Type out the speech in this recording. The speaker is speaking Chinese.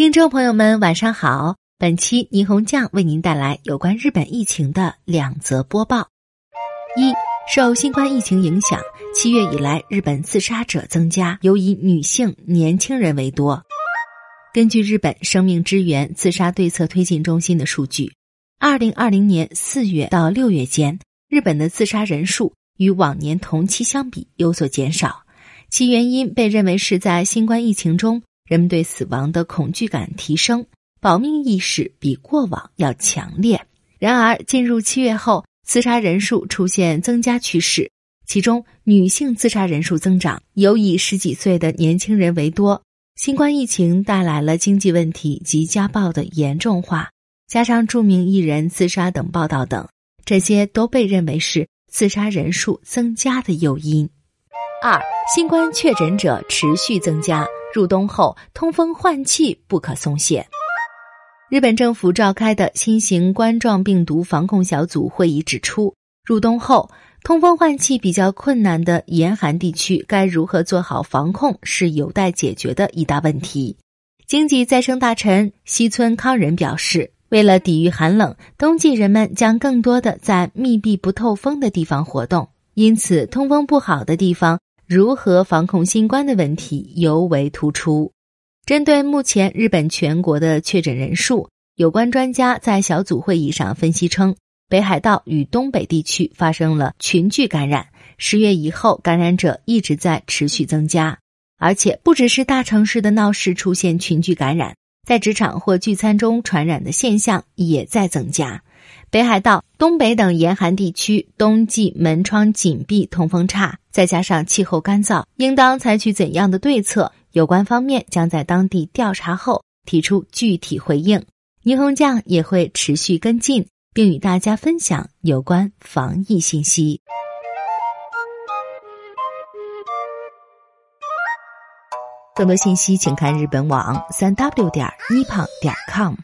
听众朋友们，晚上好！本期霓虹酱为您带来有关日本疫情的两则播报：一、受新冠疫情影响，七月以来日本自杀者增加，尤以女性、年轻人为多。根据日本生命支援自杀对策推进中心的数据，二零二零年四月到六月间，日本的自杀人数与往年同期相比有所减少，其原因被认为是在新冠疫情中。人们对死亡的恐惧感提升，保命意识比过往要强烈。然而，进入七月后，自杀人数出现增加趋势，其中女性自杀人数增长，尤以十几岁的年轻人为多。新冠疫情带来了经济问题及家暴的严重化，加上著名艺人自杀等报道等，这些都被认为是自杀人数增加的诱因。二，新冠确诊者持续增加。入冬后，通风换气不可松懈。日本政府召开的新型冠状病毒防控小组会议指出，入冬后通风换气比较困难的严寒地区，该如何做好防控是有待解决的一大问题。经济再生大臣西村康人表示，为了抵御寒冷，冬季人们将更多的在密闭不透风的地方活动，因此通风不好的地方。如何防控新冠的问题尤为突出。针对目前日本全国的确诊人数，有关专家在小组会议上分析称，北海道与东北地区发生了群聚感染，十月以后感染者一直在持续增加，而且不只是大城市的闹市出现群聚感染，在职场或聚餐中传染的现象也在增加。北海道、东北等严寒地区，冬季门窗紧闭，通风差，再加上气候干燥，应当采取怎样的对策？有关方面将在当地调查后提出具体回应。霓虹酱也会持续跟进，并与大家分享有关防疫信息。更多信息请看日本网三 w 点一胖点 com。